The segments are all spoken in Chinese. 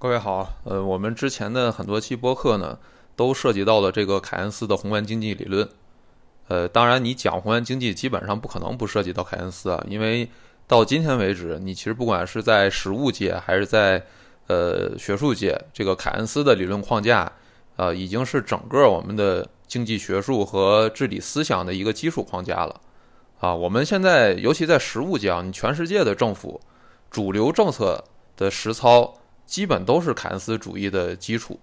各位好，呃，我们之前的很多期播客呢，都涉及到了这个凯恩斯的宏观经济理论。呃，当然，你讲宏观经济，基本上不可能不涉及到凯恩斯啊，因为到今天为止，你其实不管是在实务界还是在呃学术界，这个凯恩斯的理论框架，呃，已经是整个我们的经济学术和治理思想的一个基础框架了。啊，我们现在尤其在实务界，你全世界的政府主流政策的实操。基本都是凯恩斯主义的基础，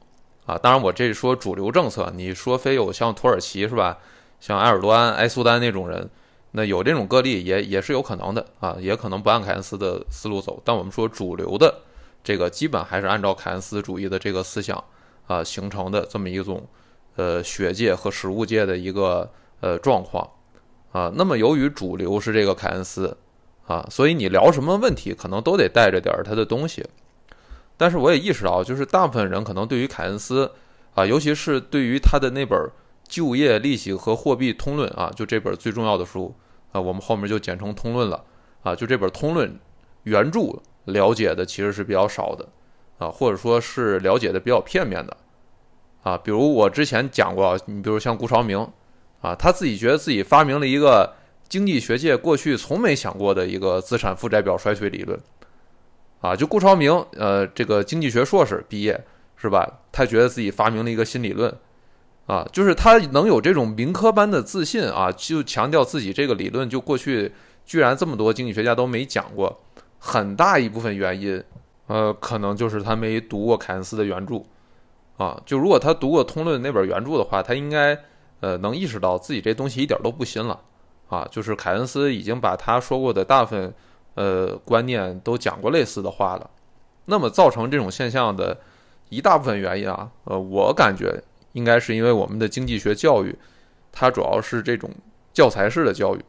啊，当然我这说主流政策，你说非有像土耳其是吧，像埃尔多安、埃苏丹那种人，那有这种个例也也是有可能的啊，也可能不按凯恩斯的思路走。但我们说主流的这个，基本还是按照凯恩斯主义的这个思想啊形成的这么一种呃学界和实务界的一个呃状况啊。那么由于主流是这个凯恩斯啊，所以你聊什么问题，可能都得带着点儿他的东西。但是我也意识到，就是大部分人可能对于凯恩斯，啊，尤其是对于他的那本《就业、利息和货币通论》啊，就这本最重要的书啊，我们后面就简称通论了啊，就这本通论原著了解的其实是比较少的啊，或者说是了解的比较片面的啊。比如我之前讲过，你比如像顾朝明啊，他自己觉得自己发明了一个经济学界过去从没想过的一个资产负债表衰退理论。啊，就顾朝明，呃，这个经济学硕士毕业是吧？他觉得自己发明了一个新理论，啊，就是他能有这种民科般的自信啊，就强调自己这个理论，就过去居然这么多经济学家都没讲过，很大一部分原因，呃，可能就是他没读过凯恩斯的原著，啊，就如果他读过通论那本原著的话，他应该呃能意识到自己这东西一点都不新了，啊，就是凯恩斯已经把他说过的大部分。呃，观念都讲过类似的话了，那么造成这种现象的一大部分原因啊，呃，我感觉应该是因为我们的经济学教育，它主要是这种教材式的教育，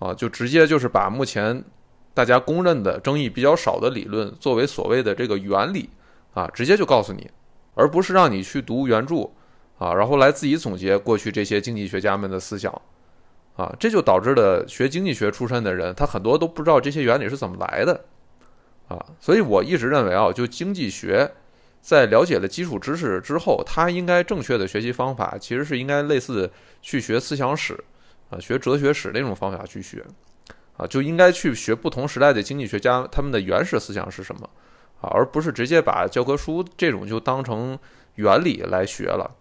啊，就直接就是把目前大家公认的争议比较少的理论作为所谓的这个原理啊，直接就告诉你，而不是让你去读原著啊，然后来自己总结过去这些经济学家们的思想。啊，这就导致了学经济学出身的人，他很多都不知道这些原理是怎么来的，啊，所以我一直认为啊，就经济学在了解了基础知识之后，他应该正确的学习方法其实是应该类似去学思想史啊，学哲学史那种方法去学，啊，就应该去学不同时代的经济学家他们的原始思想是什么啊，而不是直接把教科书这种就当成原理来学了。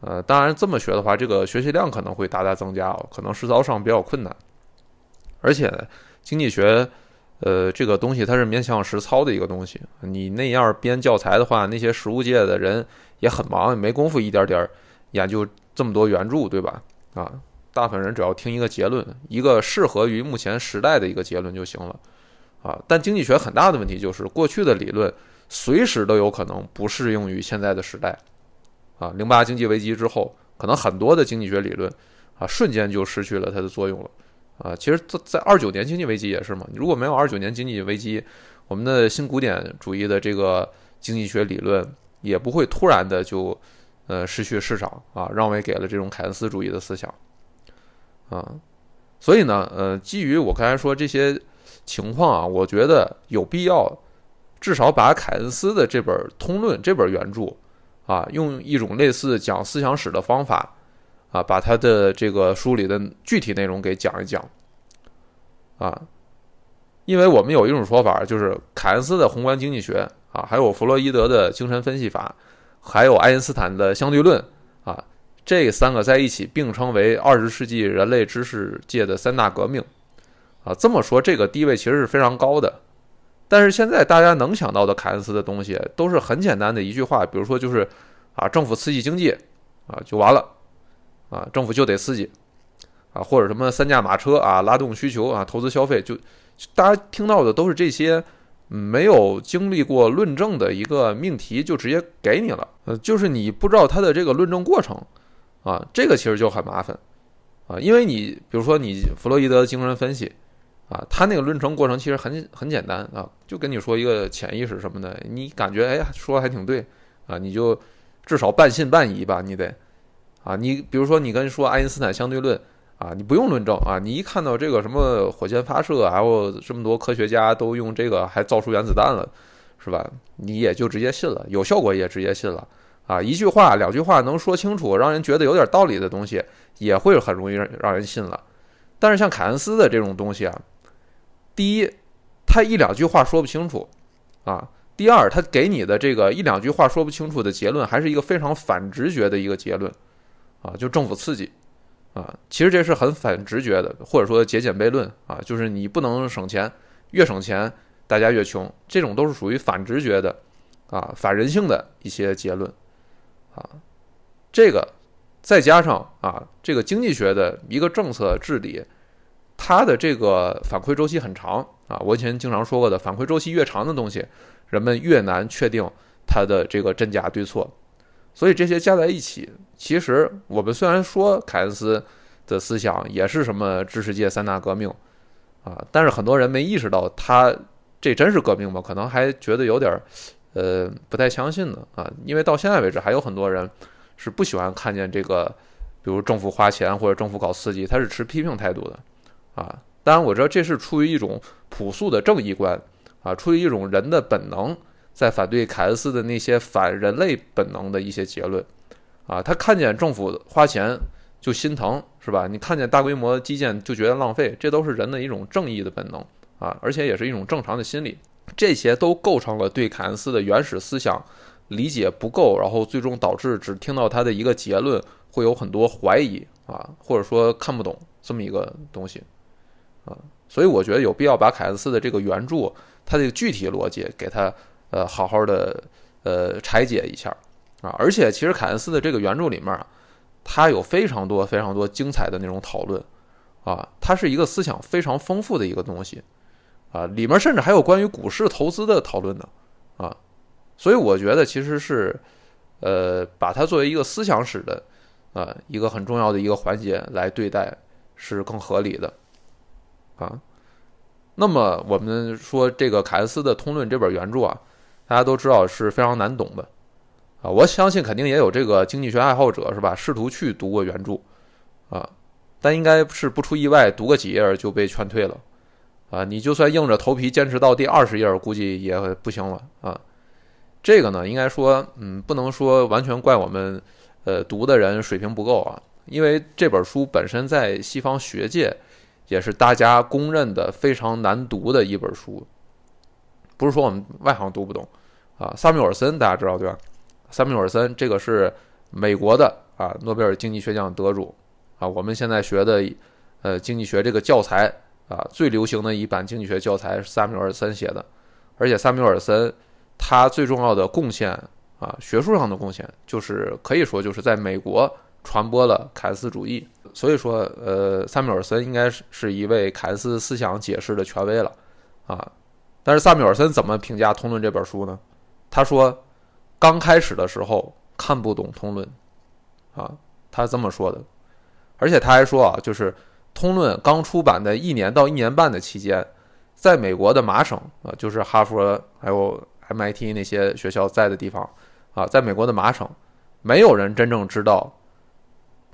呃，当然这么学的话，这个学习量可能会大大增加哦，可能实操上比较困难。而且经济学，呃，这个东西它是面向实操的一个东西。你那样编教材的话，那些实务界的人也很忙，也没工夫一点点研究这么多原著，对吧？啊，大部分人只要听一个结论，一个适合于目前时代的一个结论就行了。啊，但经济学很大的问题就是，过去的理论随时都有可能不适用于现在的时代。啊，零八经济危机之后，可能很多的经济学理论啊，瞬间就失去了它的作用了。啊，其实，在在二九年经济危机也是嘛。如果没有二九年经济危机，我们的新古典主义的这个经济学理论也不会突然的就呃失去市场啊，让位给了这种凯恩斯主义的思想。啊，所以呢，呃，基于我刚才说这些情况啊，我觉得有必要至少把凯恩斯的这本《通论》这本原著。啊，用一种类似讲思想史的方法，啊，把他的这个书里的具体内容给讲一讲，啊，因为我们有一种说法，就是凯恩斯的宏观经济学啊，还有弗洛伊德的精神分析法，还有爱因斯坦的相对论啊，这三个在一起并称为二十世纪人类知识界的三大革命，啊，这么说这个地位其实是非常高的。但是现在大家能想到的凯恩斯的东西都是很简单的一句话，比如说就是啊，政府刺激经济啊就完了啊，政府就得刺激啊，或者什么三驾马车啊，拉动需求啊，投资消费，就大家听到的都是这些没有经历过论证的一个命题，就直接给你了。呃，就是你不知道它的这个论证过程啊，这个其实就很麻烦啊，因为你比如说你弗洛伊德的精神分析。啊，他那个论证过程其实很很简单啊，就跟你说一个潜意识什么的，你感觉哎说的还挺对啊，你就至少半信半疑吧，你得啊，你比如说你跟说爱因斯坦相对论啊，你不用论证啊，你一看到这个什么火箭发射，还有这么多科学家都用这个还造出原子弹了，是吧？你也就直接信了，有效果也直接信了啊。一句话、两句话能说清楚，让人觉得有点道理的东西，也会很容易让让人信了。但是像凯恩斯的这种东西啊，第一，他一两句话说不清楚啊；第二，他给你的这个一两句话说不清楚的结论，还是一个非常反直觉的一个结论啊，就政府刺激啊。其实这是很反直觉的，或者说节俭悖论啊，就是你不能省钱，越省钱。大家越穷，这种都是属于反直觉的，啊，反人性的一些结论，啊，这个再加上啊，这个经济学的一个政策治理，它的这个反馈周期很长啊。我以前经常说过的，反馈周期越长的东西，人们越难确定它的这个真假对错。所以这些加在一起，其实我们虽然说凯恩斯的思想也是什么知识界三大革命啊，但是很多人没意识到他。这真是革命吗？可能还觉得有点儿，呃，不太相信呢啊！因为到现在为止，还有很多人是不喜欢看见这个，比如政府花钱或者政府搞刺激，他是持批评态度的啊。当然，我知道这是出于一种朴素的正义观啊，出于一种人的本能，在反对凯恩斯的那些反人类本能的一些结论啊。他看见政府花钱就心疼，是吧？你看见大规模基建就觉得浪费，这都是人的一种正义的本能。啊，而且也是一种正常的心理，这些都构成了对凯恩斯的原始思想理解不够，然后最终导致只听到他的一个结论，会有很多怀疑啊，或者说看不懂这么一个东西啊，所以我觉得有必要把凯恩斯的这个原著，它的具体逻辑给他呃好好的呃拆解一下啊，而且其实凯恩斯的这个原著里面啊，它有非常多非常多精彩的那种讨论。啊，它是一个思想非常丰富的一个东西。啊，里面甚至还有关于股市投资的讨论呢，啊，所以我觉得其实是，呃，把它作为一个思想史的，啊，一个很重要的一个环节来对待是更合理的，啊，那么我们说这个凯恩斯的《通论》这本原著啊，大家都知道是非常难懂的，啊，我相信肯定也有这个经济学爱好者是吧，试图去读过原著，啊，但应该是不出意外，读个几页就被劝退了。啊，你就算硬着头皮坚持到第二十页，估计也不行了啊。这个呢，应该说，嗯，不能说完全怪我们，呃，读的人水平不够啊。因为这本书本身在西方学界也是大家公认的非常难读的一本书，不是说我们外行读不懂啊。萨缪尔森大家知道对吧？萨缪尔森这个是美国的啊，诺贝尔经济学奖得主啊。我们现在学的呃经济学这个教材。啊，最流行的一版经济学教材是萨缪尔森写的，而且萨缪尔森他最重要的贡献啊，学术上的贡献就是可以说就是在美国传播了凯恩斯主义。所以说，呃，萨缪尔森应该是是一位凯恩斯思想解释的权威了啊。但是萨缪尔森怎么评价《通论》这本书呢？他说，刚开始的时候看不懂《通论》，啊，他这么说的。而且他还说啊，就是。通论刚出版的一年到一年半的期间，在美国的麻省啊，就是哈佛还有 MIT 那些学校在的地方啊，在美国的麻省，没有人真正知道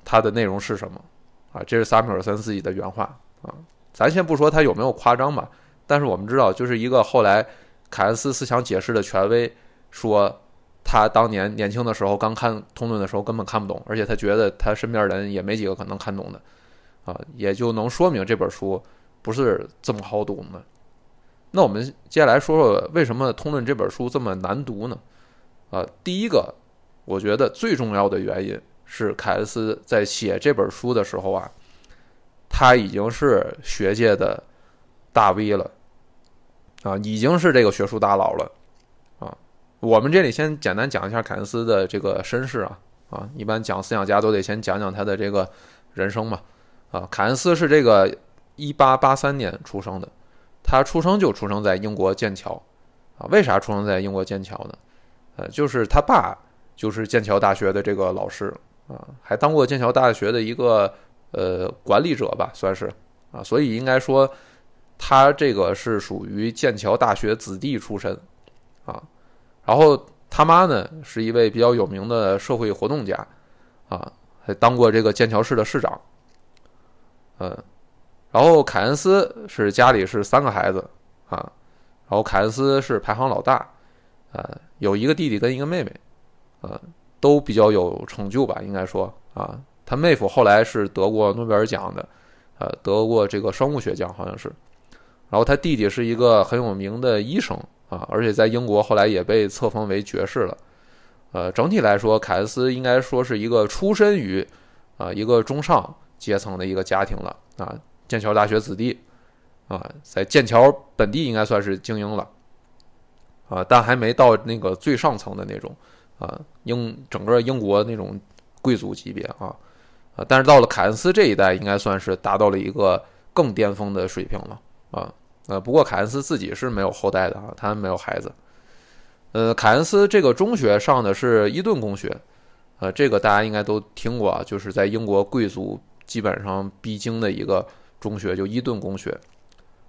它的内容是什么啊。这是萨缪尔森自己的原话啊。咱先不说他有没有夸张吧，但是我们知道，就是一个后来凯恩斯思想解释的权威说，他当年年轻的时候刚看通论的时候根本看不懂，而且他觉得他身边人也没几个可能看懂的。啊，也就能说明这本书不是这么好懂的。那我们接下来说说为什么《通论》这本书这么难读呢？啊，第一个，我觉得最重要的原因是凯恩斯在写这本书的时候啊，他已经是学界的大 V 了，啊，已经是这个学术大佬了，啊，我们这里先简单讲一下凯恩斯的这个身世啊，啊，一般讲思想家都得先讲讲他的这个人生嘛。啊，凯恩斯是这个一八八三年出生的，他出生就出生在英国剑桥，啊，为啥出生在英国剑桥呢？呃，就是他爸就是剑桥大学的这个老师，啊，还当过剑桥大学的一个呃管理者吧，算是，啊，所以应该说他这个是属于剑桥大学子弟出身，啊，然后他妈呢是一位比较有名的社会活动家，啊，还当过这个剑桥市的市长。嗯，然后凯恩斯是家里是三个孩子啊，然后凯恩斯是排行老大，啊，有一个弟弟跟一个妹妹，啊，都比较有成就吧，应该说啊，他妹夫后来是得过诺贝尔奖的，呃，得过这个生物学奖好像是，然后他弟弟是一个很有名的医生啊，而且在英国后来也被册封为爵士了，呃，整体来说，凯恩斯应该说是一个出身于啊一个中上阶层的一个家庭了啊，剑桥大学子弟啊，在剑桥本地应该算是精英了。啊，但还没到那个最上层的那种，啊，英整个英国那种贵族级别啊，啊，但是到了凯恩斯这一代，应该算是达到了一个更巅峰的水平了，啊，呃，不过凯恩斯自己是没有后代的啊，他没有孩子，呃，凯恩斯这个中学上的是伊顿公学，呃，这个大家应该都听过啊，就是在英国贵族基本上必经的一个中学，就伊顿公学。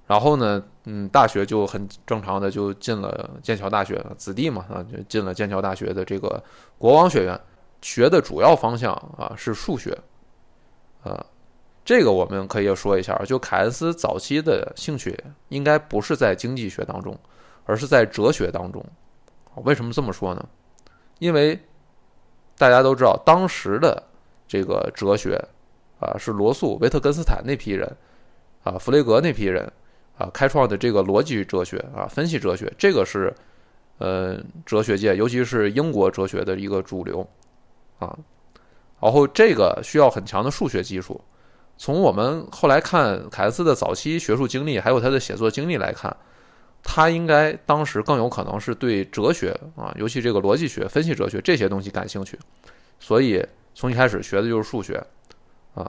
然后呢，嗯，大学就很正常的就进了剑桥大学，子弟嘛，啊，就进了剑桥大学的这个国王学院，学的主要方向啊是数学，啊，这个我们可以说一下，就凯恩斯早期的兴趣应该不是在经济学当中，而是在哲学当中。为什么这么说呢？因为大家都知道，当时的这个哲学啊是罗素、维特根斯坦那批人，啊，弗雷格那批人。啊，开创的这个逻辑哲学啊，分析哲学，这个是，呃，哲学界，尤其是英国哲学的一个主流，啊，然后这个需要很强的数学技术。从我们后来看凯恩斯的早期学术经历，还有他的写作经历来看，他应该当时更有可能是对哲学啊，尤其这个逻辑学、分析哲学这些东西感兴趣，所以从一开始学的就是数学，啊，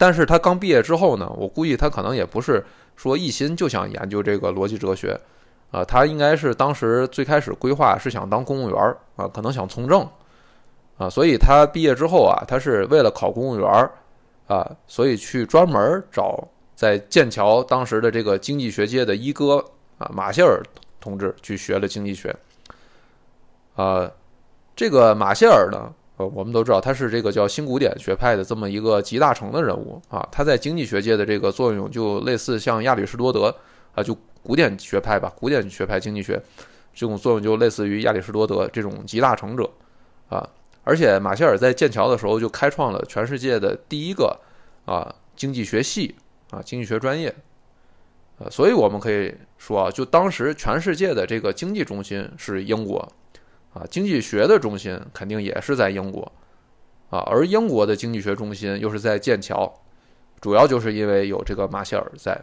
但是他刚毕业之后呢，我估计他可能也不是。说一心就想研究这个逻辑哲学，啊，他应该是当时最开始规划是想当公务员儿啊，可能想从政，啊，所以他毕业之后啊，他是为了考公务员儿啊，所以去专门找在剑桥当时的这个经济学界的一哥啊，马歇尔同志去学了经济学，啊，这个马歇尔呢。呃，我们都知道他是这个叫新古典学派的这么一个集大成的人物啊，他在经济学界的这个作用就类似像亚里士多德啊，就古典学派吧，古典学派经济学这种作用就类似于亚里士多德这种集大成者啊，而且马歇尔在剑桥的时候就开创了全世界的第一个啊经济学系啊经济学专业，呃，所以我们可以说啊，就当时全世界的这个经济中心是英国。啊，经济学的中心肯定也是在英国，啊，而英国的经济学中心又是在剑桥，主要就是因为有这个马歇尔在，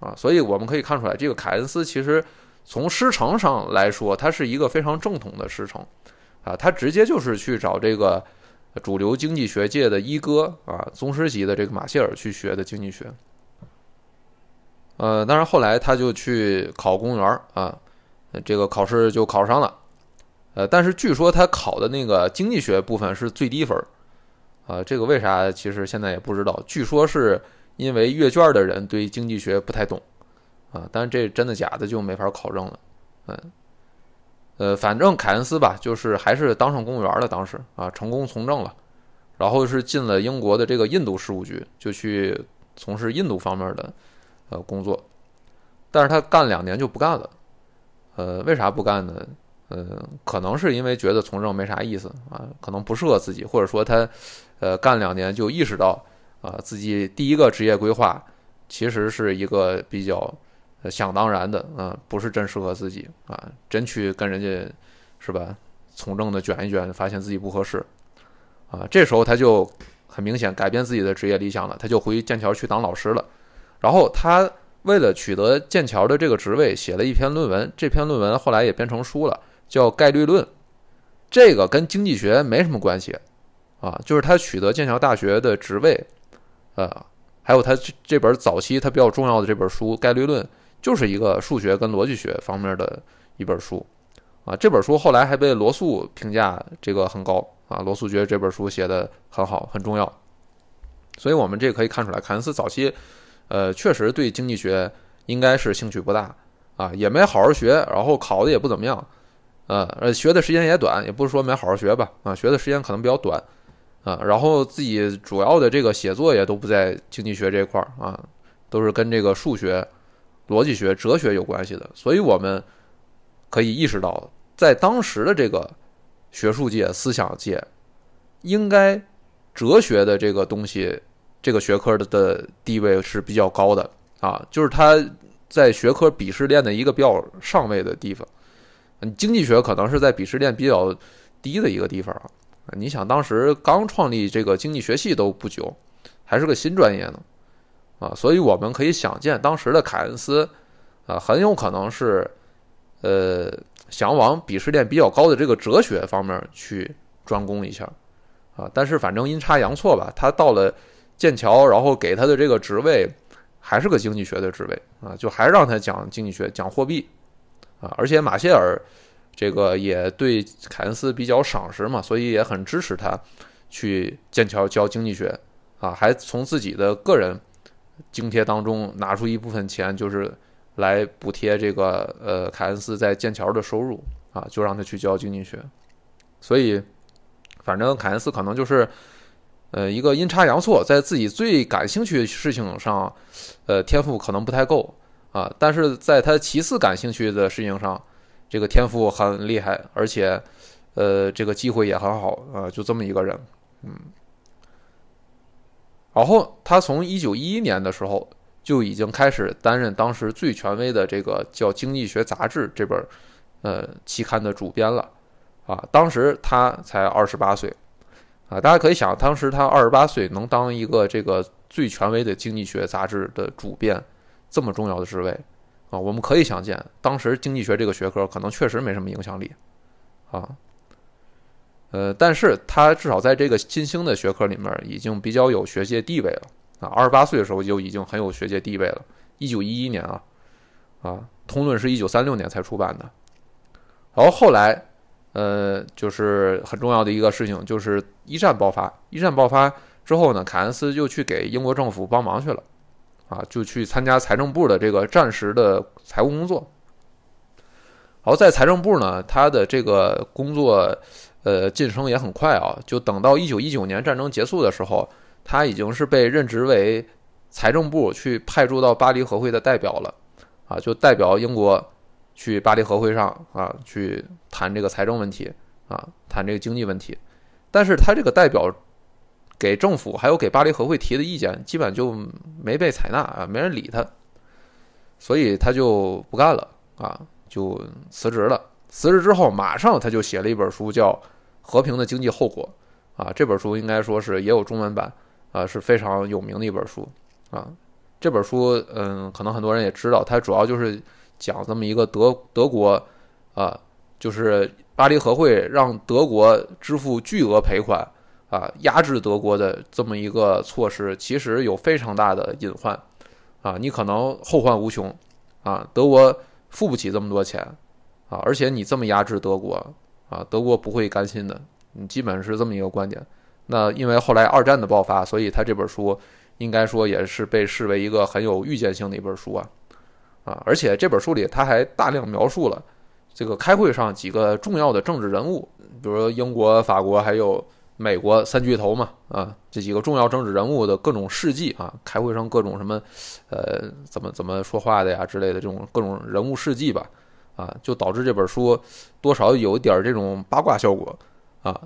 啊，所以我们可以看出来，这个凯恩斯其实从师承上来说，他是一个非常正统的师承，啊，他直接就是去找这个主流经济学界的一哥啊，宗师级的这个马歇尔去学的经济学，呃，当然后来他就去考公务员啊，这个考试就考上了。呃，但是据说他考的那个经济学部分是最低分儿，啊，这个为啥？其实现在也不知道。据说是因为阅卷的人对经济学不太懂，啊，但是这真的假的就没法考证了。嗯，呃，反正凯恩斯吧，就是还是当上公务员了，当时啊，成功从政了，然后是进了英国的这个印度事务局，就去从事印度方面的呃工作，但是他干两年就不干了，呃，为啥不干呢？嗯，可能是因为觉得从政没啥意思啊，可能不适合自己，或者说他，呃，干两年就意识到啊，自己第一个职业规划其实是一个比较想当然的啊，不是真适合自己啊，真去跟人家是吧，从政的卷一卷，发现自己不合适啊，这时候他就很明显改变自己的职业理想了，他就回剑桥去当老师了，然后他为了取得剑桥的这个职位，写了一篇论文，这篇论文后来也编成书了。叫概率论，这个跟经济学没什么关系，啊，就是他取得剑桥大学的职位，呃，还有他这这本早期他比较重要的这本书《概率论》，就是一个数学跟逻辑学方面的一本书，啊，这本书后来还被罗素评价这个很高，啊，罗素觉得这本书写的很好，很重要，所以我们这可以看出来，凯恩斯早期，呃，确实对经济学应该是兴趣不大，啊，也没好好学，然后考的也不怎么样。啊，呃，学的时间也短，也不是说没好好学吧，啊，学的时间可能比较短，啊，然后自己主要的这个写作也都不在经济学这块儿啊，都是跟这个数学、逻辑学、哲学有关系的，所以我们可以意识到，在当时的这个学术界、思想界，应该哲学的这个东西，这个学科的的地位是比较高的啊，就是它在学科鄙视链的一个比较上位的地方。经济学可能是在鄙视链比较低的一个地方啊。你想，当时刚创立这个经济学系都不久，还是个新专业呢，啊，所以我们可以想见，当时的凯恩斯啊，很有可能是呃想往鄙视链比较高的这个哲学方面去专攻一下啊。但是反正阴差阳错吧，他到了剑桥，然后给他的这个职位还是个经济学的职位啊，就还让他讲经济学，讲货币而且马歇尔。这个也对凯恩斯比较赏识嘛，所以也很支持他去剑桥教经济学啊，还从自己的个人津贴当中拿出一部分钱，就是来补贴这个呃凯恩斯在剑桥的收入啊，就让他去教经济学。所以，反正凯恩斯可能就是呃一个阴差阳错，在自己最感兴趣的事情上，呃天赋可能不太够啊，但是在他其次感兴趣的事情上。这个天赋很厉害，而且，呃，这个机会也很好啊，就这么一个人，嗯。然后他从一九一一年的时候就已经开始担任当时最权威的这个叫《经济学杂志》这本呃期刊的主编了，啊，当时他才二十八岁，啊，大家可以想，当时他二十八岁能当一个这个最权威的经济学杂志的主编，这么重要的职位。啊，我们可以想见，当时经济学这个学科可能确实没什么影响力，啊，呃，但是他至少在这个新兴的学科里面已经比较有学界地位了，啊，二十八岁的时候就已经很有学界地位了。一九一一年啊，啊，《通论》是一九三六年才出版的，然后后来，呃，就是很重要的一个事情，就是一战爆发。一战爆发之后呢，凯恩斯就去给英国政府帮忙去了。啊，就去参加财政部的这个战时的财务工作。然后在财政部呢，他的这个工作，呃，晋升也很快啊。就等到一九一九年战争结束的时候，他已经是被任职为财政部去派驻到巴黎和会的代表了。啊，就代表英国去巴黎和会上啊，去谈这个财政问题啊，谈这个经济问题。但是他这个代表。给政府还有给巴黎和会提的意见，基本就没被采纳啊，没人理他，所以他就不干了啊，就辞职了。辞职之后，马上他就写了一本书，叫《和平的经济后果》啊。这本书应该说是也有中文版啊，是非常有名的一本书啊。这本书，嗯，可能很多人也知道，它主要就是讲这么一个德德国啊，就是巴黎和会让德国支付巨额赔款。啊，压制德国的这么一个措施，其实有非常大的隐患，啊，你可能后患无穷，啊，德国付不起这么多钱，啊，而且你这么压制德国，啊，德国不会甘心的，你基本是这么一个观点。那因为后来二战的爆发，所以他这本书应该说也是被视为一个很有预见性的一本书啊，啊，而且这本书里他还大量描述了这个开会上几个重要的政治人物，比如说英国、法国还有。美国三巨头嘛，啊，这几个重要政治人物的各种事迹啊，开会上各种什么，呃，怎么怎么说话的呀之类的这种各种人物事迹吧，啊，就导致这本书多少有一点这种八卦效果啊，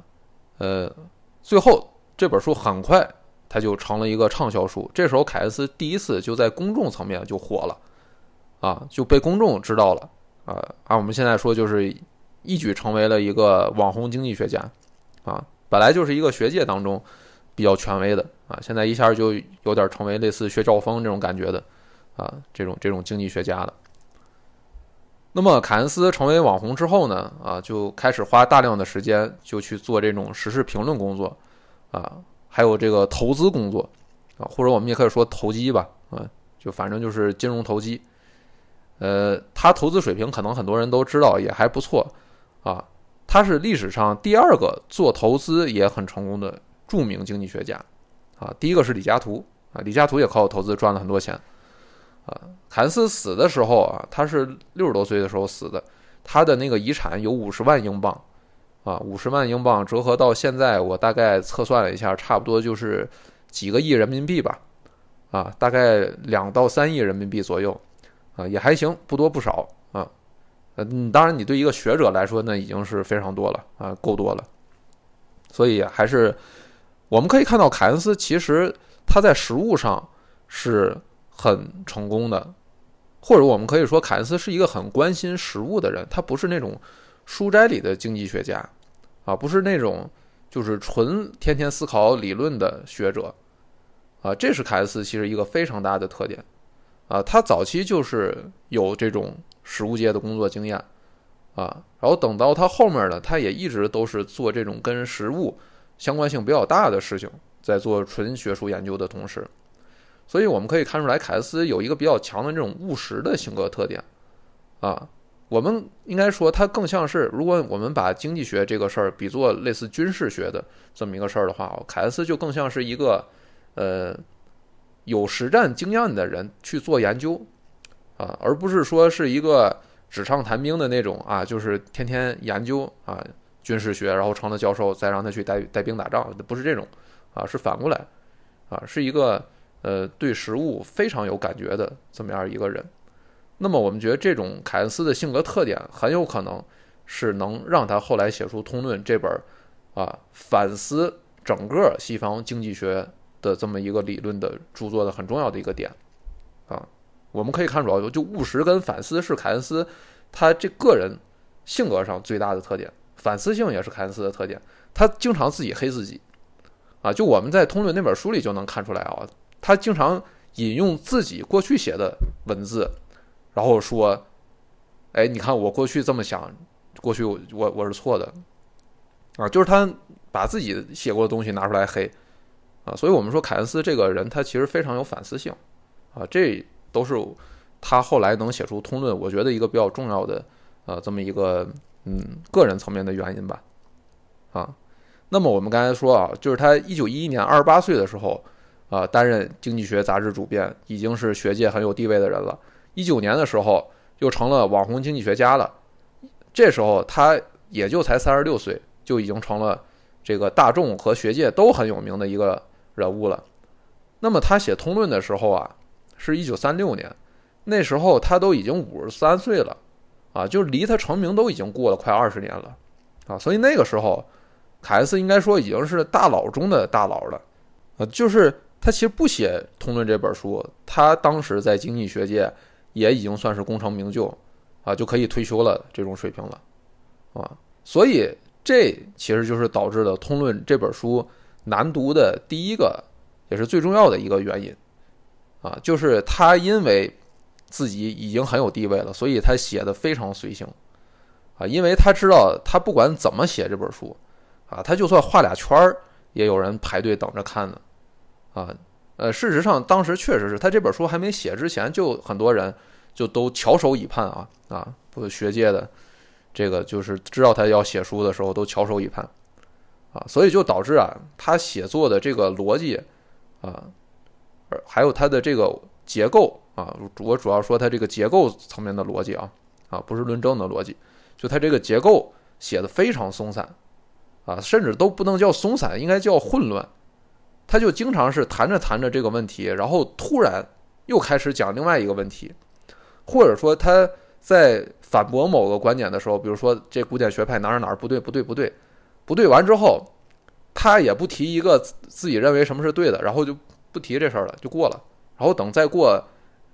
呃，最后这本书很快它就成了一个畅销书。这时候凯恩斯第一次就在公众层面就火了，啊，就被公众知道了，啊，按我们现在说就是一举成为了一个网红经济学家，啊。本来就是一个学界当中比较权威的啊，现在一下就有点成为类似薛兆丰这种感觉的啊，这种这种经济学家了。那么凯恩斯成为网红之后呢，啊，就开始花大量的时间就去做这种时事评论工作啊，还有这个投资工作啊，或者我们也可以说投机吧，啊，就反正就是金融投机。呃，他投资水平可能很多人都知道，也还不错啊。他是历史上第二个做投资也很成功的著名经济学家，啊，第一个是李嘉图啊，李嘉图也靠投资赚了很多钱，啊，凯恩斯死的时候啊，他是六十多岁的时候死的，他的那个遗产有五十万英镑，啊，五十万英镑折合到现在，我大概测算了一下，差不多就是几个亿人民币吧，啊，大概两到三亿人民币左右，啊，也还行，不多不少。嗯，当然你对一个学者来说，那已经是非常多了啊，够多了。所以还是我们可以看到，凯恩斯其实他在实物上是很成功的，或者我们可以说，凯恩斯是一个很关心实物的人，他不是那种书斋里的经济学家啊，不是那种就是纯天天思考理论的学者啊，这是凯恩斯其实一个非常大的特点啊，他早期就是有这种实物界的工作经验。啊，然后等到他后面呢，他也一直都是做这种跟实物相关性比较大的事情，在做纯学术研究的同时，所以我们可以看出来，凯恩斯有一个比较强的这种务实的性格特点。啊，我们应该说他更像是，如果我们把经济学这个事儿比作类似军事学的这么一个事儿的话，凯恩斯就更像是一个呃有实战经验的人去做研究，啊，而不是说是一个。纸上谈兵的那种啊，就是天天研究啊军事学，然后成了教授，再让他去带带兵打仗，不是这种啊，是反过来啊，是一个呃对实物非常有感觉的这么样一个人。那么我们觉得这种凯恩斯的性格特点，很有可能是能让他后来写出《通论》这本啊反思整个西方经济学的这么一个理论的著作的很重要的一个点啊。我们可以看出来，就务实跟反思是凯恩斯他这个人性格上最大的特点，反思性也是凯恩斯的特点。他经常自己黑自己，啊，就我们在《通论》那本书里就能看出来啊，他经常引用自己过去写的文字，然后说：“哎，你看我过去这么想，过去我我是错的。”啊，就是他把自己写过的东西拿出来黑，啊，所以我们说凯恩斯这个人他其实非常有反思性，啊，这。都是他后来能写出《通论》，我觉得一个比较重要的，呃，这么一个嗯个人层面的原因吧，啊，那么我们刚才说啊，就是他一九一一年二十八岁的时候，啊，担任《经济学》杂志主编，已经是学界很有地位的人了。一九年的时候，又成了网红经济学家了。这时候他也就才三十六岁，就已经成了这个大众和学界都很有名的一个人物了。那么他写《通论》的时候啊。是一九三六年，那时候他都已经五十三岁了，啊，就离他成名都已经过了快二十年了，啊，所以那个时候，凯恩斯应该说已经是大佬中的大佬了，啊，就是他其实不写《通论》这本书，他当时在经济学界也已经算是功成名就，啊，就可以退休了这种水平了，啊，所以这其实就是导致了《通论》这本书难读的第一个也是最重要的一个原因。啊，就是他因为自己已经很有地位了，所以他写的非常随性，啊，因为他知道他不管怎么写这本书，啊，他就算画俩圈儿，也有人排队等着看呢，啊，呃，事实上当时确实是他这本书还没写之前，就很多人就都翘首以盼啊，啊，不学界的这个就是知道他要写书的时候都翘首以盼，啊，所以就导致啊，他写作的这个逻辑，啊。还有它的这个结构啊，我主要说它这个结构层面的逻辑啊，啊，不是论证的逻辑，就它这个结构写的非常松散，啊，甚至都不能叫松散，应该叫混乱。他就经常是谈着谈着这个问题，然后突然又开始讲另外一个问题，或者说他在反驳某个观点的时候，比如说这古典学派哪儿哪儿不对不对不对，不对完之后，他也不提一个自己认为什么是对的，然后就。不提这事儿了，就过了。然后等再过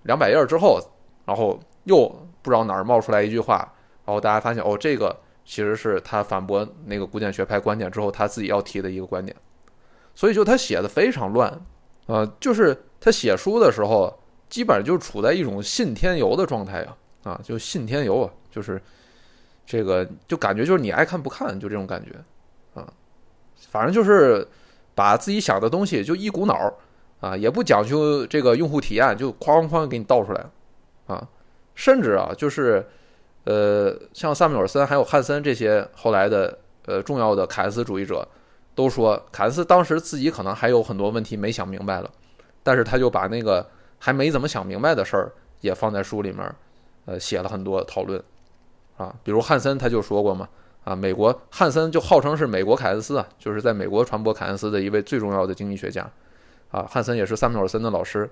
两百页之后，然后又不知道哪儿冒出来一句话，然后大家发现哦，这个其实是他反驳那个古典学派观点之后他自己要提的一个观点。所以就他写的非常乱，呃，就是他写书的时候，基本上就处在一种信天游的状态啊，啊，就信天游啊，就是这个就感觉就是你爱看不看，就这种感觉啊，反正就是把自己想的东西就一股脑儿。啊，也不讲究这个用户体验，就哐哐给你倒出来，啊，甚至啊，就是，呃，像萨缪尔森还有汉森这些后来的呃重要的凯恩斯主义者，都说凯恩斯当时自己可能还有很多问题没想明白了，但是他就把那个还没怎么想明白的事儿也放在书里面，呃，写了很多讨论，啊，比如汉森他就说过嘛，啊，美国汉森就号称是美国凯恩斯啊，就是在美国传播凯恩斯的一位最重要的经济学家。啊，汉森也是萨缪尔森的老师，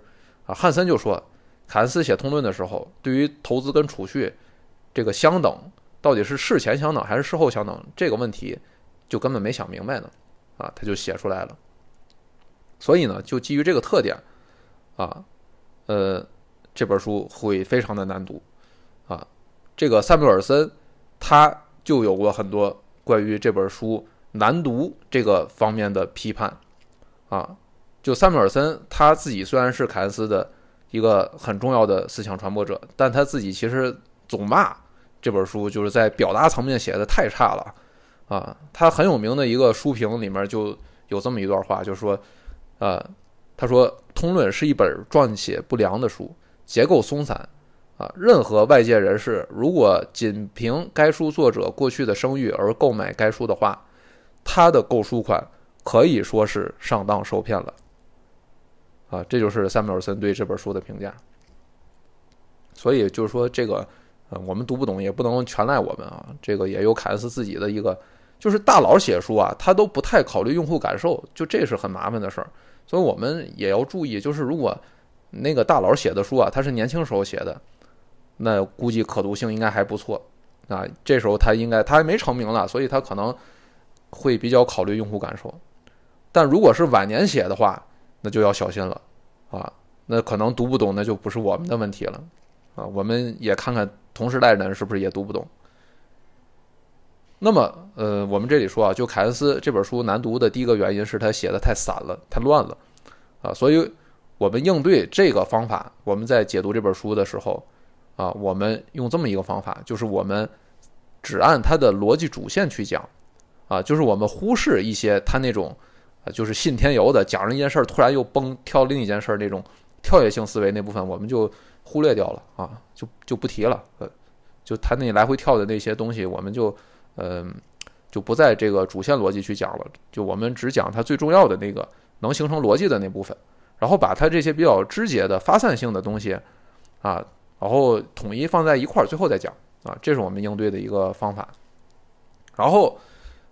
啊，汉森就说，凯恩斯写《通论》的时候，对于投资跟储蓄这个相等到底是事前相等还是事后相等这个问题，就根本没想明白呢，啊，他就写出来了。所以呢，就基于这个特点，啊，呃，这本书会非常的难读，啊，这个塞缪尔森他就有过很多关于这本书难读这个方面的批判，啊，就萨缪尔森他自己虽然是凯恩斯的一个很重要的思想传播者，但他自己其实总骂这本书就是在表达层面写的太差了，啊，他很有名的一个书评里面就有这么一段话，就是说。呃，他说，《通论》是一本撰写不良的书，结构松散。啊，任何外界人士如果仅凭该书作者过去的声誉而购买该书的话，他的购书款可以说是上当受骗了。啊，这就是塞缪尔森对这本书的评价。所以就是说，这个，呃，我们读不懂也不能全赖我们啊，这个也有凯恩斯自己的一个，就是大佬写书啊，他都不太考虑用户感受，就这是很麻烦的事儿。所以我们也要注意，就是如果那个大佬写的书啊，他是年轻时候写的，那估计可读性应该还不错啊。这时候他应该他还没成名了，所以他可能会比较考虑用户感受。但如果是晚年写的话，那就要小心了啊。那可能读不懂，那就不是我们的问题了啊。我们也看看同时代的人是不是也读不懂。那么，呃，我们这里说啊，就凯恩斯这本书难读的第一个原因是他写的太散了，太乱了，啊，所以我们应对这个方法，我们在解读这本书的时候，啊，我们用这么一个方法，就是我们只按它的逻辑主线去讲，啊，就是我们忽视一些他那种，啊，就是信天游的，讲了一件事儿，突然又蹦跳另一件事儿那种跳跃性思维那部分，我们就忽略掉了，啊，就就不提了，呃，就他那来回跳的那些东西，我们就。嗯，就不在这个主线逻辑去讲了，就我们只讲它最重要的那个能形成逻辑的那部分，然后把它这些比较枝节的发散性的东西啊，然后统一放在一块儿，最后再讲啊，这是我们应对的一个方法。然后，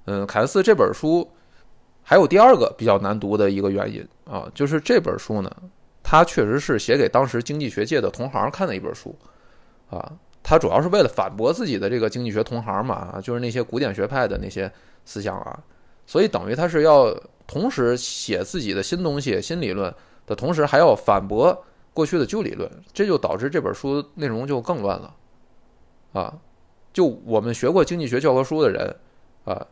嗯，凯恩斯这本书还有第二个比较难读的一个原因啊，就是这本书呢，它确实是写给当时经济学界的同行看的一本书啊。它主要是为了反驳自己的这个经济学同行嘛，就是那些古典学派的那些思想啊，所以等于他是要同时写自己的新东西、新理论的同时，还要反驳过去的旧理论，这就导致这本书内容就更乱了，啊，就我们学过经济学教科书的人啊，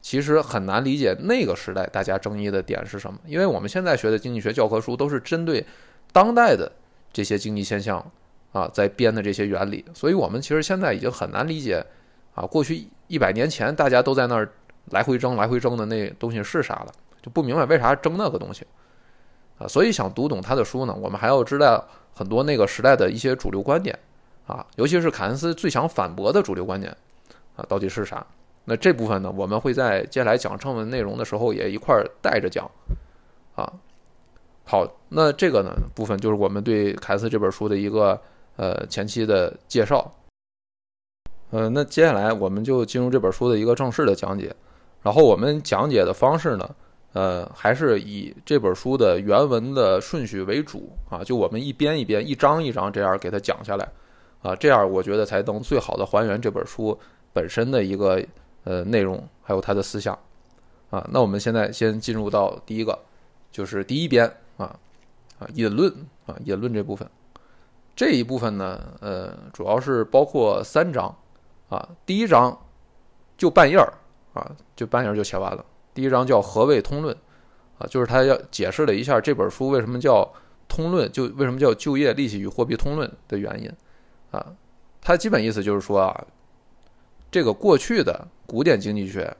其实很难理解那个时代大家争议的点是什么，因为我们现在学的经济学教科书都是针对当代的这些经济现象。啊，在编的这些原理，所以我们其实现在已经很难理解，啊，过去一百年前大家都在那儿来回争、来回争的那东西是啥了，就不明白为啥争那个东西，啊，所以想读懂他的书呢，我们还要知道很多那个时代的一些主流观点，啊，尤其是凯恩斯最想反驳的主流观点，啊，到底是啥？那这部分呢，我们会在接下来讲正文内容的时候也一块儿带着讲，啊，好，那这个呢部分就是我们对凯斯这本书的一个。呃，前期的介绍，呃，那接下来我们就进入这本书的一个正式的讲解。然后我们讲解的方式呢，呃，还是以这本书的原文的顺序为主啊，就我们一边一边、一章一章这样给它讲下来啊，这样我觉得才能最好的还原这本书本身的一个呃内容，还有他的思想啊。那我们现在先进入到第一个，就是第一编啊啊引论啊引论这部分。这一部分呢，呃，主要是包括三章，啊，第一章就半页儿，啊，就半页儿就写完了。第一章叫何谓通论，啊，就是他要解释了一下这本书为什么叫通论，就为什么叫就业、利息与货币通论的原因，啊，它基本意思就是说啊，这个过去的古典经济学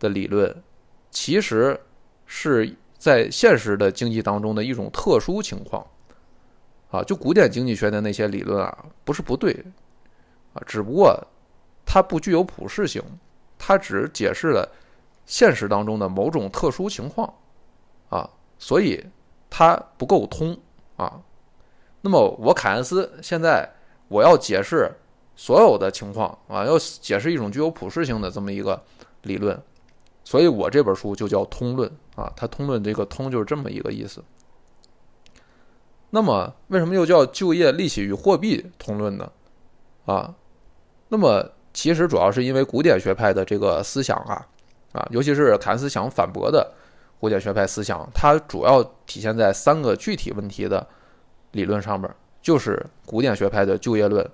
的理论，其实是在现实的经济当中的一种特殊情况。啊，就古典经济学的那些理论啊，不是不对，啊，只不过它不具有普适性，它只解释了现实当中的某种特殊情况，啊，所以它不够通啊。那么我凯恩斯现在我要解释所有的情况啊，要解释一种具有普适性的这么一个理论，所以我这本书就叫通论啊，它通论这个通就是这么一个意思。那么，为什么又叫就业、利息与货币通论呢？啊，那么其实主要是因为古典学派的这个思想啊，啊，尤其是凯恩斯想反驳的古典学派思想，它主要体现在三个具体问题的理论上面，就是古典学派的就业论，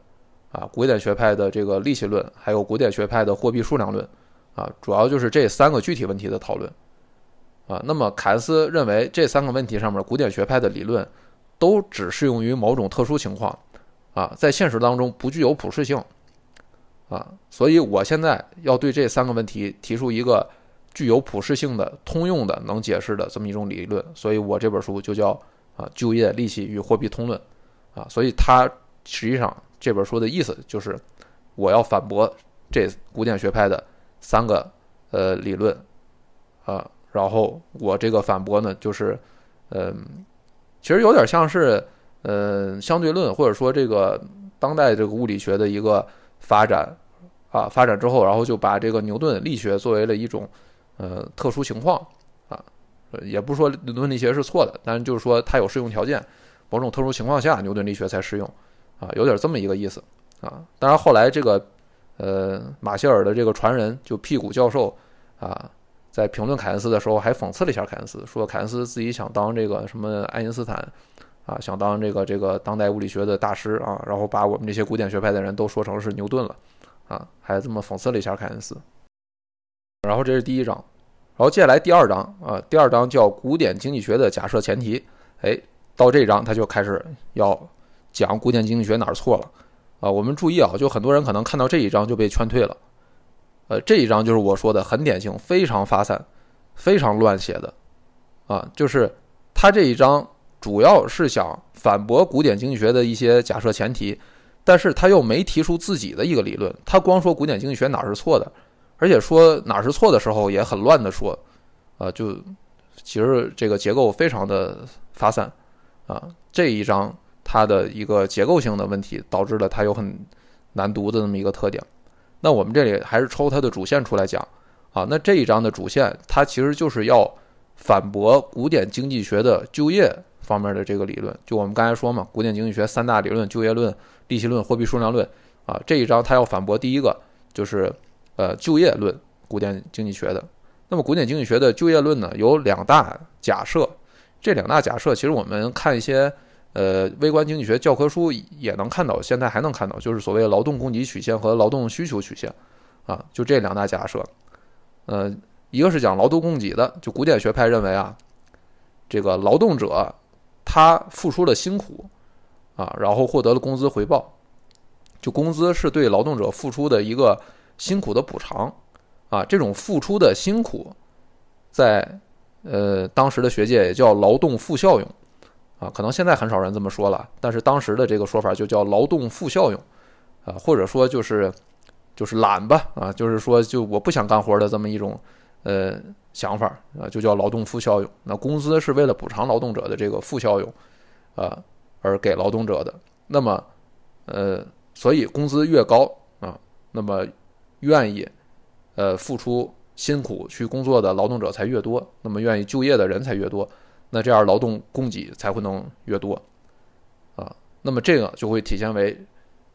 啊，古典学派的这个利息论，还有古典学派的货币数量论，啊，主要就是这三个具体问题的讨论，啊，那么凯恩斯认为这三个问题上面，古典学派的理论都只适用于某种特殊情况。啊，在现实当中不具有普适性，啊，所以我现在要对这三个问题提出一个具有普适性的、通用的、能解释的这么一种理论，所以我这本书就叫啊《就业、利息与货币通论》，啊，所以它实际上这本书的意思就是我要反驳这古典学派的三个呃理论，啊，然后我这个反驳呢，就是嗯，其实有点像是。呃，相对论或者说这个当代这个物理学的一个发展啊，发展之后，然后就把这个牛顿力学作为了一种呃特殊情况啊，也不是说牛顿力学是错的，但是就是说它有适用条件，某种特殊情况下牛顿力学才适用啊，有点这么一个意思啊。当然后来这个呃马歇尔的这个传人就屁股教授啊，在评论凯恩斯的时候还讽刺了一下凯恩斯，说凯恩斯自己想当这个什么爱因斯坦。啊，想当这个这个当代物理学的大师啊，然后把我们这些古典学派的人都说成是牛顿了，啊，还这么讽刺了一下凯恩斯。然后这是第一章，然后接下来第二章啊，第二章叫古典经济学的假设前提。哎，到这一章他就开始要讲古典经济学哪儿错了啊。我们注意啊，就很多人可能看到这一章就被劝退了。呃，这一章就是我说的很典型，非常发散，非常乱写的啊，就是他这一章。主要是想反驳古典经济学的一些假设前提，但是他又没提出自己的一个理论，他光说古典经济学哪儿是错的，而且说哪儿是错的时候也很乱的说，啊，就其实这个结构非常的发散，啊，这一章它的一个结构性的问题导致了它有很难读的那么一个特点。那我们这里还是抽它的主线出来讲，啊，那这一章的主线它其实就是要反驳古典经济学的就业。方面的这个理论，就我们刚才说嘛，古典经济学三大理论：就业论、利息论、货币数量论。啊，这一章它要反驳第一个，就是呃就业论，古典经济学的。那么古典经济学的就业论呢，有两大假设。这两大假设，其实我们看一些呃微观经济学教科书也能看到，现在还能看到，就是所谓劳动供给曲线和劳动需求曲线。啊，就这两大假设。呃，一个是讲劳动供给的，就古典学派认为啊，这个劳动者。他付出了辛苦，啊，然后获得了工资回报，就工资是对劳动者付出的一个辛苦的补偿，啊，这种付出的辛苦，在呃当时的学界也叫劳动负效用，啊，可能现在很少人这么说了，但是当时的这个说法就叫劳动负效用，啊，或者说就是就是懒吧，啊，就是说就我不想干活的这么一种呃。想法啊，就叫劳动负效用。那工资是为了补偿劳动者的这个负效用，啊，而给劳动者的。那么，呃，所以工资越高啊，那么愿意呃付出辛苦去工作的劳动者才越多，那么愿意就业的人才越多，那这样劳动供给才会能越多，啊，那么这个就会体现为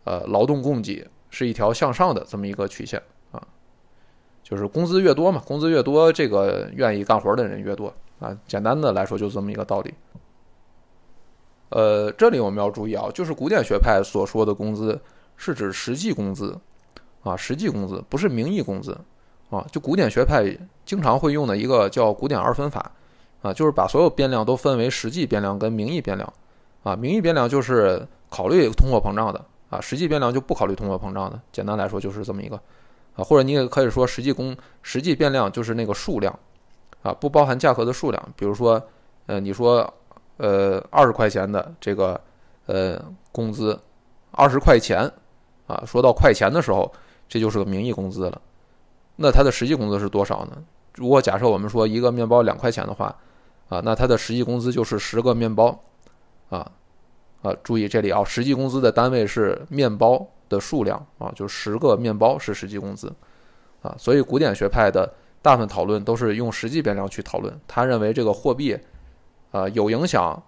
呃劳动供给是一条向上的这么一个曲线啊。就是工资越多嘛，工资越多，这个愿意干活的人越多啊。简单的来说，就这么一个道理。呃，这里我们要注意啊，就是古典学派所说的工资是指实际工资啊，实际工资不是名义工资啊。就古典学派经常会用的一个叫古典二分法啊，就是把所有变量都分为实际变量跟名义变量啊。名义变量就是考虑通货膨胀的啊，实际变量就不考虑通货膨胀的。简单来说就是这么一个。啊，或者你也可以说实际工实际变量就是那个数量，啊，不包含价格的数量。比如说，呃，你说，呃，二十块钱的这个呃工资，二十块钱，啊，说到块钱的时候，这就是个名义工资了。那它的实际工资是多少呢？如果假设我们说一个面包两块钱的话，啊，那它的实际工资就是十个面包，啊，啊，注意这里啊，实际工资的单位是面包。的数量啊，就十个面包是实际工资，啊，所以古典学派的大部分讨论都是用实际变量去讨论。他认为这个货币，啊，有影响，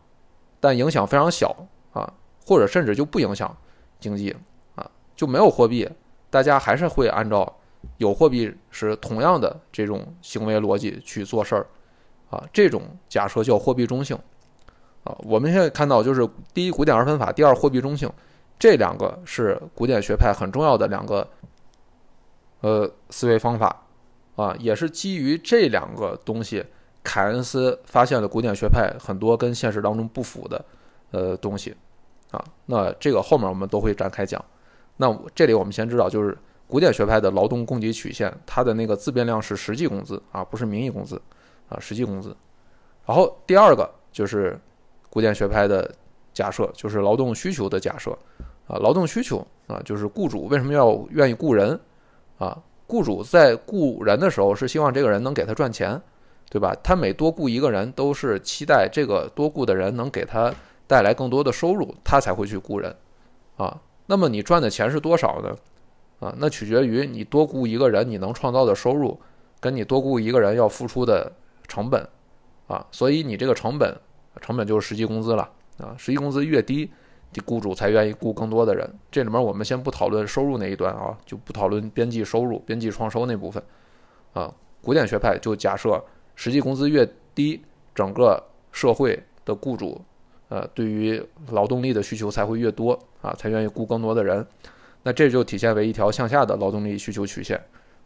但影响非常小啊，或者甚至就不影响经济啊，就没有货币，大家还是会按照有货币时同样的这种行为逻辑去做事儿，啊，这种假设叫货币中性，啊，我们现在看到就是第一古典二分法，第二货币中性，这两个是古典学派很重要的两个呃思维方法，啊，也是基于这两个东西，凯恩斯发现了古典学派很多跟现实当中不符的呃东西，啊，那这个后面我们都会展开讲。那这里我们先知道，就是古典学派的劳动供给曲线，它的那个自变量是实际工资啊，不是名义工资啊，实际工资。然后第二个就是古典学派的假设，就是劳动需求的假设啊，劳动需求啊，就是雇主为什么要愿意雇人啊？雇主在雇人的时候是希望这个人能给他赚钱，对吧？他每多雇一个人，都是期待这个多雇的人能给他带来更多的收入，他才会去雇人啊。那么你赚的钱是多少呢？啊，那取决于你多雇一个人，你能创造的收入，跟你多雇一个人要付出的成本，啊，所以你这个成本，成本就是实际工资了，啊，实际工资越低，雇主才愿意雇更多的人。这里面我们先不讨论收入那一端啊，就不讨论边际收入、边际创收那部分，啊，古典学派就假设实际工资越低，整个社会的雇主。呃，对于劳动力的需求才会越多啊，才愿意雇更多的人，那这就体现为一条向下的劳动力需求曲线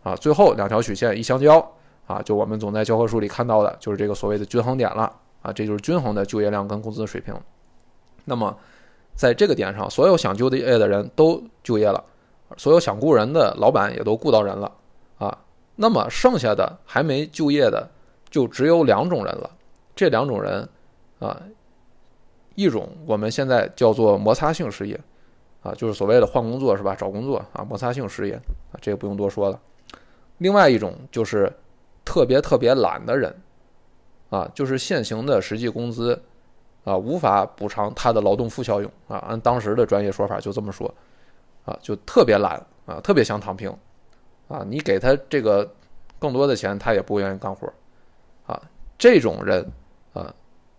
啊。最后两条曲线一相交啊，就我们总在教科书里看到的，就是这个所谓的均衡点了啊，这就是均衡的就业量跟工资水平。那么在这个点上，所有想就业的人都就业了，所有想雇人的老板也都雇到人了啊。那么剩下的还没就业的，就只有两种人了。这两种人啊。一种我们现在叫做摩擦性失业，啊，就是所谓的换工作是吧？找工作啊，摩擦性失业啊，这个不用多说了。另外一种就是特别特别懒的人，啊，就是现行的实际工资啊无法补偿他的劳动负效用啊，按当时的专业说法就这么说，啊，就特别懒啊，特别想躺平啊，你给他这个更多的钱，他也不愿意干活啊，这种人啊。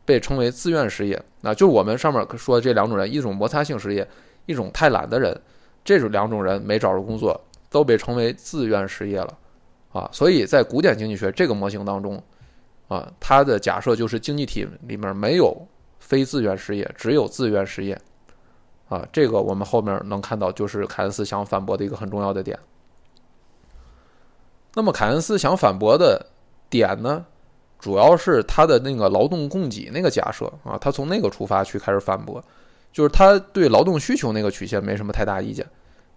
被称为自愿失业，那就我们上面说的这两种人，一种摩擦性失业，一种太懒的人，这种两种人没找着工作，都被称为自愿失业了，啊，所以在古典经济学这个模型当中，啊，它的假设就是经济体里面没有非自愿失业，只有自愿失业，啊，这个我们后面能看到，就是凯恩斯想反驳的一个很重要的点。那么凯恩斯想反驳的点呢？主要是他的那个劳动供给那个假设啊，他从那个出发去开始反驳，就是他对劳动需求那个曲线没什么太大意见，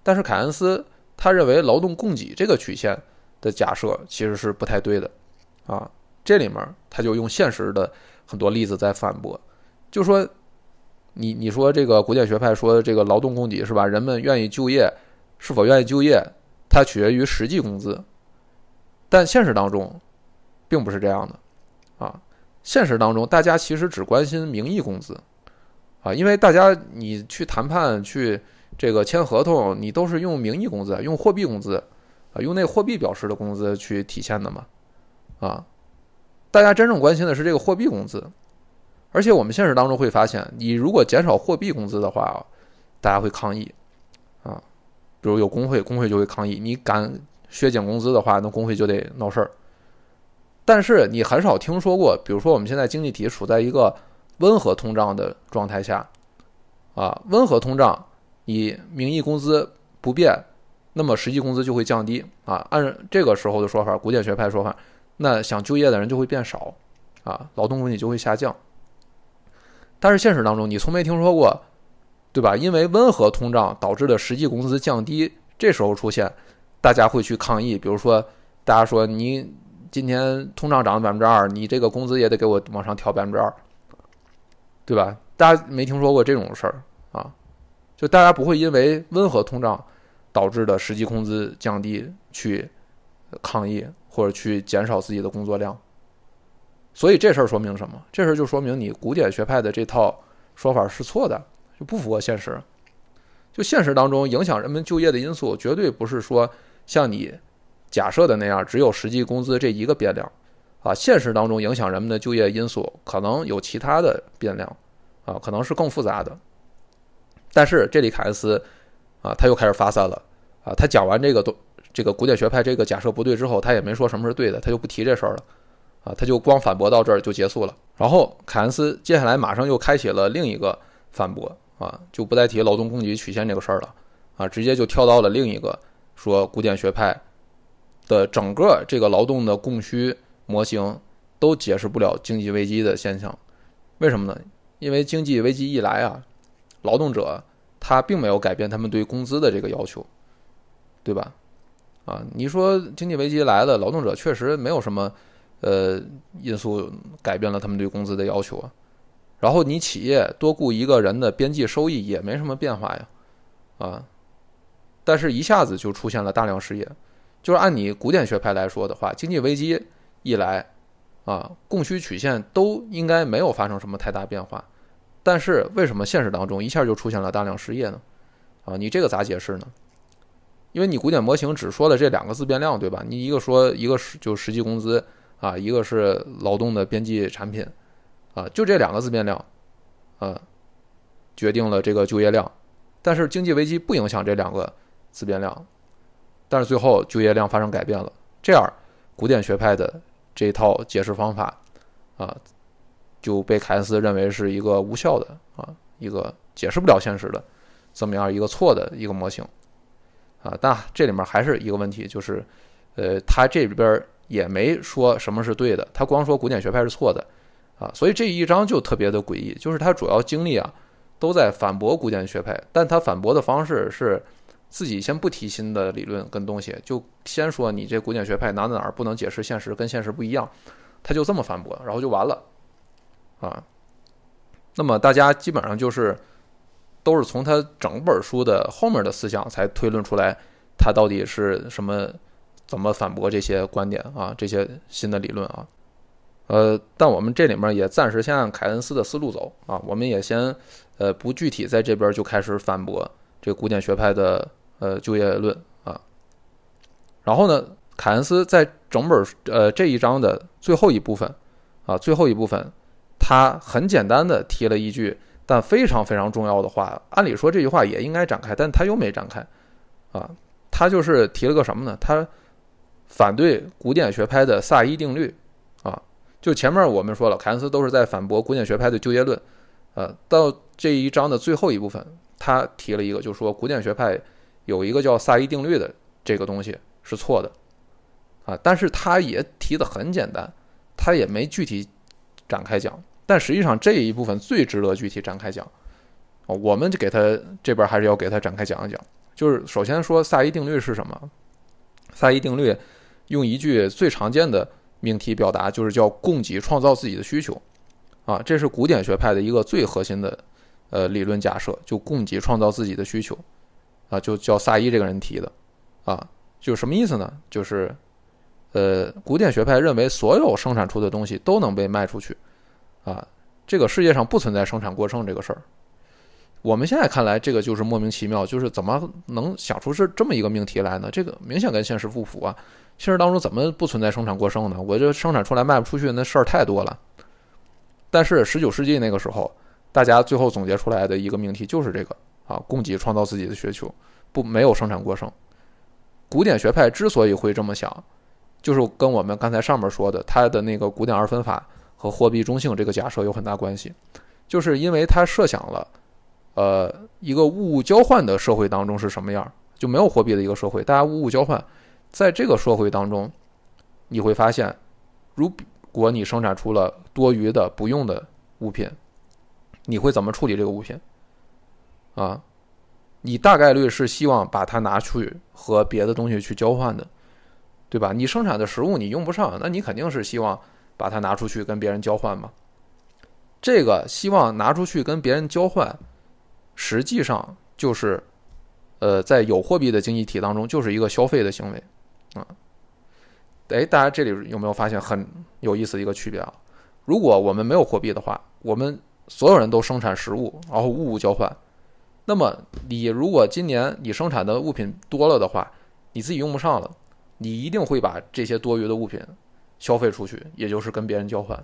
但是凯恩斯他认为劳动供给这个曲线的假设其实是不太对的啊，这里面他就用现实的很多例子在反驳，就说你你说这个古典学派说这个劳动供给是吧？人们愿意就业，是否愿意就业，它取决于实际工资，但现实当中并不是这样的。啊，现实当中，大家其实只关心名义工资，啊，因为大家你去谈判去这个签合同，你都是用名义工资，用货币工资，啊，用那个货币表示的工资去体现的嘛，啊，大家真正关心的是这个货币工资，而且我们现实当中会发现，你如果减少货币工资的话，大家会抗议，啊，比如有工会，工会就会抗议，你敢削减工资的话，那工会就得闹事儿。但是你很少听说过，比如说我们现在经济体处在一个温和通胀的状态下，啊，温和通胀，你名义工资不变，那么实际工资就会降低啊。按这个时候的说法，古典学派说法，那想就业的人就会变少，啊，劳动供给就会下降。但是现实当中，你从没听说过，对吧？因为温和通胀导致的实际工资降低，这时候出现，大家会去抗议，比如说大家说你。今天通胀涨了百分之二，你这个工资也得给我往上调百分之二，对吧？大家没听说过这种事儿啊？就大家不会因为温和通胀导致的实际工资降低去抗议或者去减少自己的工作量。所以这事儿说明什么？这事儿就说明你古典学派的这套说法是错的，就不符合现实。就现实当中影响人们就业的因素，绝对不是说像你。假设的那样，只有实际工资这一个变量，啊，现实当中影响人们的就业因素可能有其他的变量，啊，可能是更复杂的。但是这里凯恩斯，啊，他又开始发散了，啊，他讲完这个都这个古典学派这个假设不对之后，他也没说什么是对的，他就不提这事儿了，啊，他就光反驳到这儿就结束了。然后凯恩斯接下来马上又开启了另一个反驳，啊，就不再提劳动供给曲线这个事儿了，啊，直接就跳到了另一个说古典学派的整个这个劳动的供需模型都解释不了经济危机的现象，为什么呢？因为经济危机一来啊，劳动者他并没有改变他们对工资的这个要求。对吧？啊，你说经济危机来了，劳动者确实没有什么，呃，因素改变了他们对工资的要求啊。然后你企业多雇一个人的边际收益也没什么变化呀，啊，但是一下子就出现了大量失业。就是按你古典学派来说的话，经济危机一来，啊，供需曲线都应该没有发生什么太大变化。但是为什么现实当中一下就出现了大量失业呢？啊，你这个咋解释呢？因为你古典模型只说了这两个自变量，对吧？你一个说一个是就实际工资啊，一个是劳动的边际产品啊，就这两个自变量啊，决定了这个就业量。但是经济危机不影响这两个自变量，但是最后就业量发生改变了，这样古典学派的这套解释方法啊，就被凯恩斯认为是一个无效的啊，一个解释不了现实的这么样一个错的一个模型。啊，但这里面还是一个问题，就是，呃，他这里边也没说什么是对的，他光说古典学派是错的，啊，所以这一章就特别的诡异，就是他主要精力啊都在反驳古典学派，但他反驳的方式是自己先不提新的理论跟东西，就先说你这古典学派哪哪哪不能解释现实，跟现实不一样，他就这么反驳，然后就完了，啊，那么大家基本上就是。都是从他整本书的后面的思想才推论出来，他到底是什么，怎么反驳这些观点啊，这些新的理论啊，呃，但我们这里面也暂时先按凯恩斯的思路走啊，我们也先呃不具体在这边就开始反驳这古典学派的呃就业论啊，然后呢，凯恩斯在整本呃这一章的最后一部分啊，最后一部分他很简单的提了一句。但非常非常重要的话，按理说这句话也应该展开，但他又没展开，啊，他就是提了个什么呢？他反对古典学派的萨伊定律，啊，就前面我们说了，凯恩斯都是在反驳古典学派的就业论，呃，到这一章的最后一部分，他提了一个，就说古典学派有一个叫萨伊定律的这个东西是错的，啊，但是他也提的很简单，他也没具体展开讲。但实际上这一部分最值得具体展开讲，啊，我们就给他这边还是要给他展开讲一讲。就是首先说萨伊定律是什么？萨伊定律用一句最常见的命题表达，就是叫供给创造自己的需求，啊，这是古典学派的一个最核心的呃理论假设，就供给创造自己的需求，啊，就叫萨伊这个人提的，啊，就什么意思呢？就是呃，古典学派认为所有生产出的东西都能被卖出去。啊，这个世界上不存在生产过剩这个事儿。我们现在看来，这个就是莫名其妙，就是怎么能想出是这么一个命题来呢？这个明显跟现实不符啊！现实当中怎么不存在生产过剩呢？我这生产出来卖不出去，那事儿太多了。但是十九世纪那个时候，大家最后总结出来的一个命题就是这个啊，供给创造自己的需求，不没有生产过剩。古典学派之所以会这么想，就是跟我们刚才上面说的他的那个古典二分法。和货币中性这个假设有很大关系，就是因为它设想了，呃，一个物物交换的社会当中是什么样，就没有货币的一个社会，大家物物交换，在这个社会当中，你会发现，如果你生产出了多余的不用的物品，你会怎么处理这个物品？啊，你大概率是希望把它拿去和别的东西去交换的，对吧？你生产的食物你用不上，那你肯定是希望。把它拿出去跟别人交换嘛？这个希望拿出去跟别人交换，实际上就是，呃，在有货币的经济体当中，就是一个消费的行为啊。哎，大家这里有没有发现很有意思的一个区别啊？如果我们没有货币的话，我们所有人都生产食物，然后物物交换，那么你如果今年你生产的物品多了的话，你自己用不上了，你一定会把这些多余的物品。消费出去，也就是跟别人交换，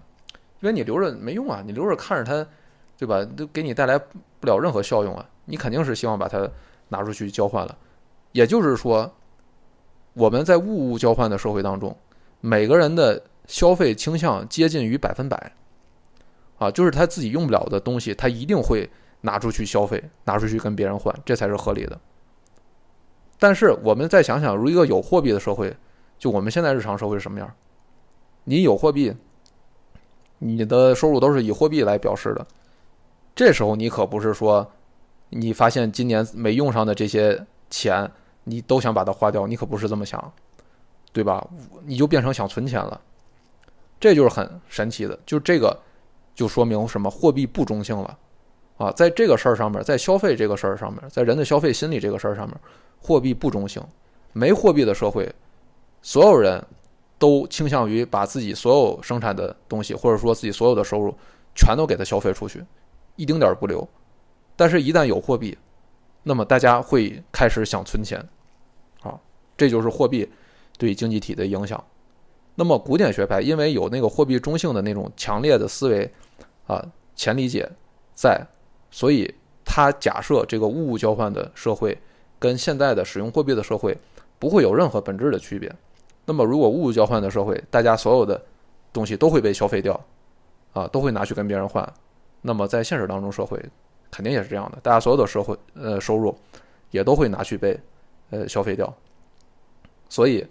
因为你留着没用啊，你留着看着它，对吧？都给你带来不了任何效用啊，你肯定是希望把它拿出去交换了，也就是说，我们在物物交换的社会当中，每个人的消费倾向接近于百分百，啊，就是他自己用不了的东西，他一定会拿出去消费，拿出去跟别人换，这才是合理的。但是我们再想想，如一个有货币的社会，就我们现在日常社会是什么样？你有货币，你的收入都是以货币来表示的，这时候你可不是说，你发现今年没用上的这些钱，你都想把它花掉，你可不是这么想，对吧？你就变成想存钱了，这就是很神奇的，就这个就说明什么？货币不中性了啊！在这个事儿上面，在消费这个事儿上面，在人的消费心理这个事儿上面。货币不中性，没货币的社会，所有人都倾向于把自己所有生产的东西，或者说自己所有的收入，全都给它消费出去，一丁点儿不留。但是，一旦有货币，那么大家会开始想存钱，啊，这就是货币对经济体的影响。那么，古典学派因为有那个货币中性的那种强烈的思维啊前理解在，所以他假设这个物物交换的社会。跟现在的使用货币的社会不会有任何本质的区别。那么，如果物物交换的社会，大家所有的东西都会被消费掉，啊，都会拿去跟别人换。那么，在现实当中，社会肯定也是这样的，大家所有的社会呃收入也都会拿去被呃消费掉。所以，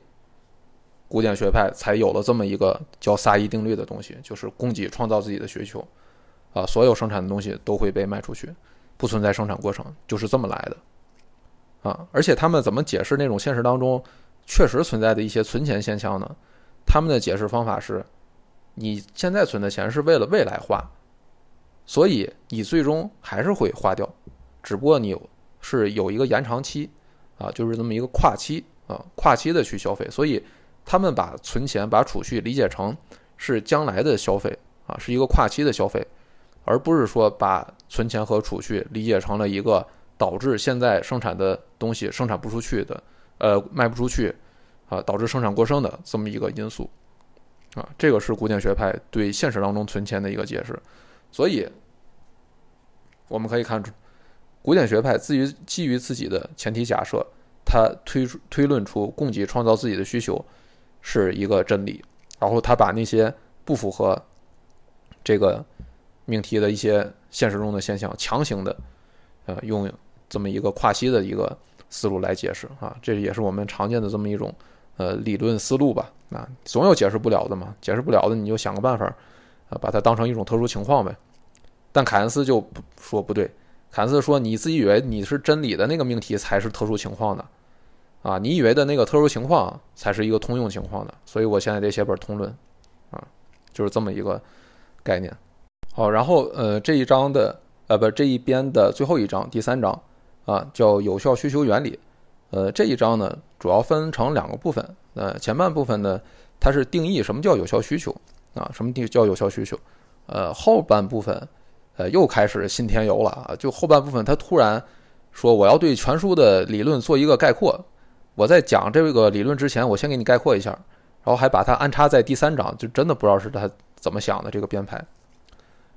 古典学派才有了这么一个叫萨伊定律的东西，就是供给创造自己的需求，啊，所有生产的东西都会被卖出去，不存在生产过程，就是这么来的。啊，而且他们怎么解释那种现实当中确实存在的一些存钱现象呢？他们的解释方法是：你现在存的钱是为了未来花，所以你最终还是会花掉，只不过你是有一个延长期，啊，就是这么一个跨期啊，跨期的去消费。所以他们把存钱、把储蓄理解成是将来的消费啊，是一个跨期的消费，而不是说把存钱和储蓄理解成了一个。导致现在生产的东西生产不出去的，呃，卖不出去，啊，导致生产过剩的这么一个因素，啊，这个是古典学派对现实当中存钱的一个解释。所以，我们可以看出，古典学派基于基于自己的前提假设，他推推论出供给创造自己的需求是一个真理，然后他把那些不符合这个命题的一些现实中的现象强行的，呃，用。这么一个跨期的一个思路来解释啊，这也是我们常见的这么一种呃理论思路吧。啊，总有解释不了的嘛，解释不了的你就想个办法啊，把它当成一种特殊情况呗。但凯恩斯就不说不对，凯恩斯说你自己以为你是真理的那个命题才是特殊情况的啊，你以为的那个特殊情况才是一个通用情况的。所以我现在得写本通论啊，就是这么一个概念。好，然后呃这一章的呃不这一边的最后一章第三章。啊，叫有效需求原理，呃，这一章呢主要分成两个部分。呃，前半部分呢，它是定义什么叫有效需求啊，什么地叫有效需求。呃，后半部分，呃，又开始新添油了啊。就后半部分，他突然说我要对全书的理论做一个概括。我在讲这个理论之前，我先给你概括一下，然后还把它安插在第三章，就真的不知道是他怎么想的这个编排。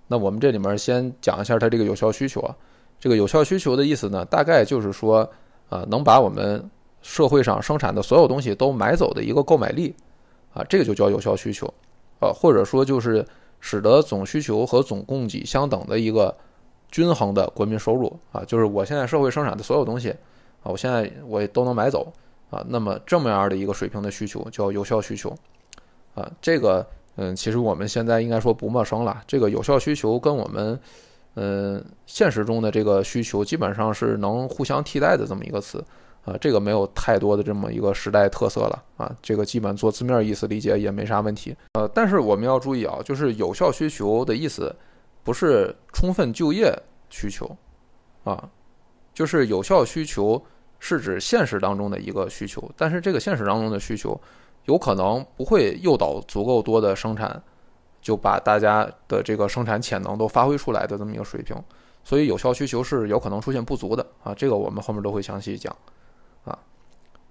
那我们这里面先讲一下它这个有效需求啊。这个有效需求的意思呢，大概就是说，啊，能把我们社会上生产的所有东西都买走的一个购买力，啊，这个就叫有效需求，啊，或者说就是使得总需求和总供给相等的一个均衡的国民收入，啊，就是我现在社会生产的所有东西，啊，我现在我都能买走，啊，那么这么样的一个水平的需求叫有效需求，啊，这个，嗯，其实我们现在应该说不陌生了，这个有效需求跟我们。嗯，现实中的这个需求基本上是能互相替代的这么一个词，啊，这个没有太多的这么一个时代特色了啊，这个基本做字面意思理解也没啥问题。呃，但是我们要注意啊，就是有效需求的意思不是充分就业需求，啊，就是有效需求是指现实当中的一个需求，但是这个现实当中的需求有可能不会诱导足够多的生产。就把大家的这个生产潜能都发挥出来的这么一个水平，所以有效需求是有可能出现不足的啊，这个我们后面都会详细讲啊。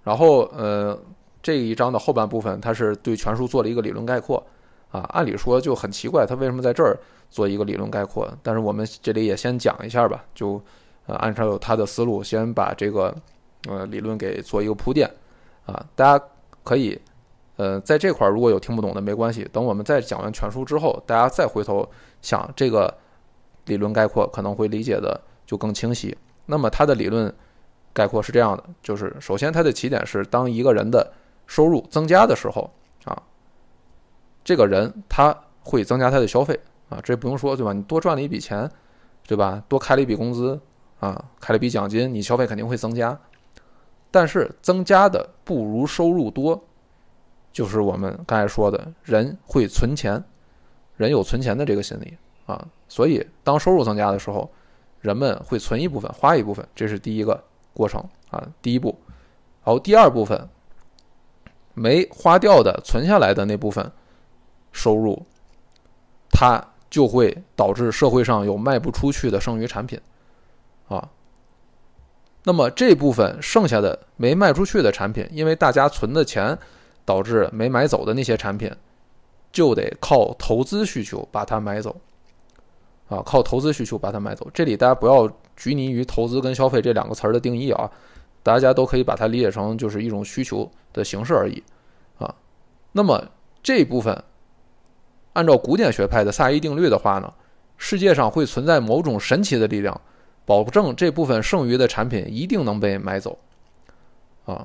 然后呃这一章的后半部分，它是对全书做了一个理论概括啊。按理说就很奇怪，他为什么在这儿做一个理论概括？但是我们这里也先讲一下吧，就呃按照他的思路，先把这个呃理论给做一个铺垫啊，大家可以呃在这块儿如果有听不懂的没关系，等我们再讲完全书之后，大家再回头想这个理论概括，可能会理解的就更清晰。那么它的理论概括是这样的，就是首先它的起点是当一个人的收入增加的时候啊，这个人他会增加他的消费啊，这不用说对吧？你多赚了一笔钱，对吧？多开了一笔工资啊，开了一笔奖金，你消费肯定会增加。但是增加的不如收入多，就是我们刚才说的，人会存钱，人有存钱的这个心理啊，所以当收入增加的时候，人们会存一部分，花一部分，这是第一个过程啊，第一步。然后第二部分。没花掉的、存下来的那部分收入，它就会导致社会上有卖不出去的剩余产品，啊，那么这部分剩下的没卖出去的产品，因为大家存的钱导致没买走的那些产品，就得靠投资需求把它买走，啊，靠投资需求把它买走。这里大家不要拘泥于投资跟消费这两个词儿的定义啊。大家都可以把它理解成就是一种需求的形式而已，啊，那么这部分按照古典学派的萨伊定律的话呢，世界上会存在某种神奇的力量，保证这部分剩余的产品一定能被买走，啊，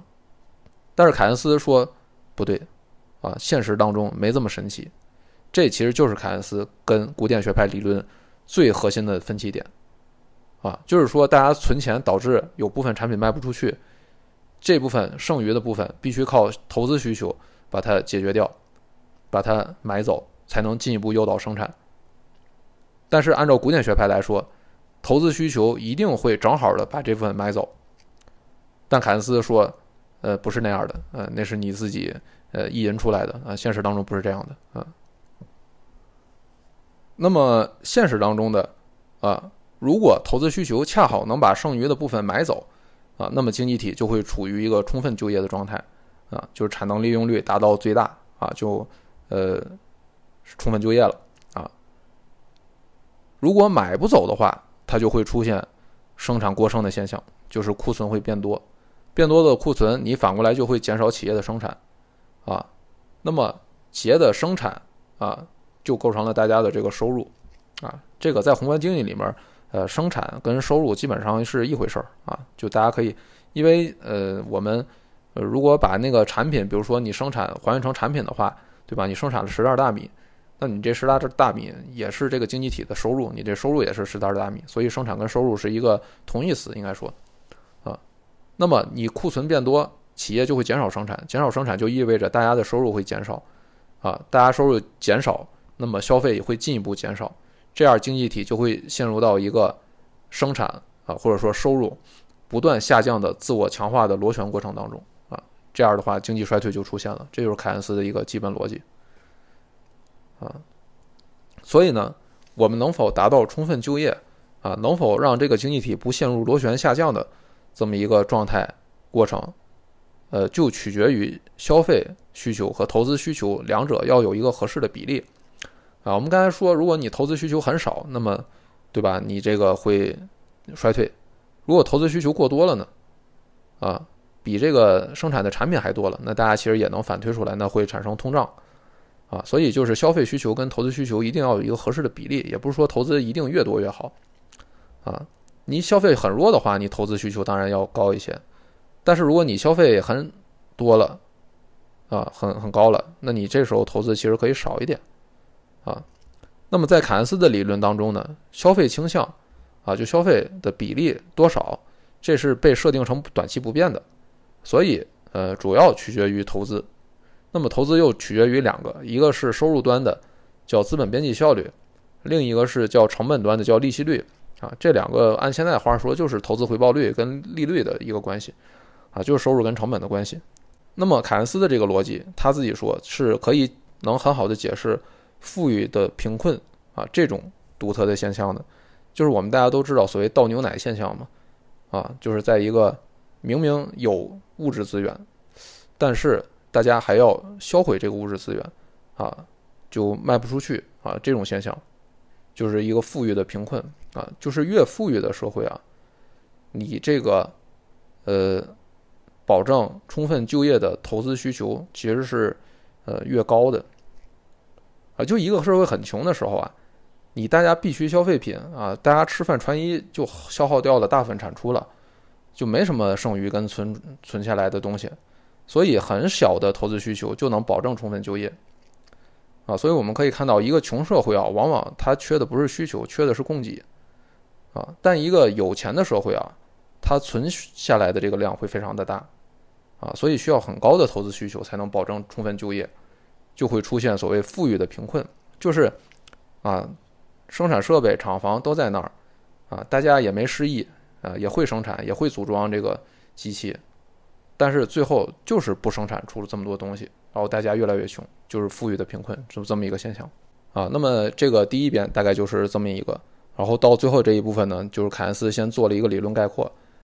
但是凯恩斯说不对，啊，现实当中没这么神奇，这其实就是凯恩斯跟古典学派理论最核心的分歧点。啊，就是说，大家存钱导致有部分产品卖不出去，这部分剩余的部分必须靠投资需求把它解决掉，把它买走，才能进一步诱导生产。但是按照古典学派来说，投资需求一定会正好的把这部分买走。但凯恩斯说，呃，不是那样的，呃，那是你自己呃意淫出来的啊，现实当中不是这样的啊。那么现实当中的啊。如果投资需求恰好能把剩余的部分买走，啊，那么经济体就会处于一个充分就业的状态，啊，就是产能利用率达到最大，啊，就呃充分就业了，啊。如果买不走的话，它就会出现生产过剩的现象，就是库存会变多，变多的库存，你反过来就会减少企业的生产，啊，那么企业的生产啊，就构成了大家的这个收入，啊，这个在宏观经济里面。呃，生产跟收入基本上是一回事儿啊，就大家可以，因为呃，我们呃，如果把那个产品，比如说你生产还原成产品的话，对吧？你生产了十袋大米，那你这十袋大米也是这个经济体的收入，你这收入也是十袋大米，所以生产跟收入是一个同义词，应该说。那么你库存变多，企业就会减少生产，减少生产就意味着大家的收入会减少啊，大家收入减少，那么消费也会进一步减少。这样经济体就会陷入到一个生产啊，或者说收入不断下降的自我强化的螺旋过程当中啊，这样的话经济衰退就出现了，这就是凯恩斯的一个基本逻辑啊。所以呢，我们能否达到充分就业啊，能否让这个经济体不陷入螺旋下降的这么一个状态过程，呃，就取决于消费需求和投资需求两者要有一个合适的比例。啊，我们刚才说，如果你投资需求很少，那么，对吧？你这个会衰退。如果投资需求过多了呢？啊，比这个生产的产品还多了，那大家其实也能反推出来，那会产生通胀。啊，所以就是消费需求跟投资需求一定要有一个合适的比例，也不是说投资一定越多越好。啊，你消费很弱的话，你投资需求当然要高一些。但是如果你消费很多了，啊，很很高了，那你这时候投资其实可以少一点。啊，那么在凯恩斯的理论当中呢，消费倾向，啊，就消费的比例多少，这是被设定成短期不变的，所以呃，主要取决于投资。那么投资又取决于两个，一个是收入端的叫资本边际效率，另一个是叫成本端的叫利息率。啊，这两个按现在话说就是投资回报率跟利率的一个关系，啊，就是收入跟成本的关系。那么凯恩斯的这个逻辑，他自己说是可以能很好的解释。富裕的贫困啊，这种独特的现象的，就是我们大家都知道所谓倒牛奶现象嘛，啊，就是在一个明明有物质资源，但是大家还要销毁这个物质资源，啊，就卖不出去啊，这种现象，就是一个富裕的贫困啊，就是越富裕的社会啊，你这个呃保证充分就业的投资需求其实是呃越高的。啊，就一个社会很穷的时候啊，你大家必须消费品啊，大家吃饭穿衣就消耗掉了大部分产出了，就没什么剩余跟存存下来的东西，所以很小的投资需求就能保证充分就业。啊，所以我们可以看到，一个穷社会啊，往往它缺的不是需求，缺的是供给。啊，但一个有钱的社会啊，它存下来的这个量会非常的大。啊，所以需要很高的投资需求才能保证充分就业。就会出现所谓富裕的贫困，就是啊，生产设备、厂房都在那儿啊，大家也没失忆啊，也会生产，也会组装这个机器，但是最后就是不生产出了这么多东西，然后大家越来越穷，就是富裕的贫困，就这么一个现象啊。那么这个第一遍大概就是这么一个，然后到最后这一部分呢，就是凯恩斯先做了一个理论概括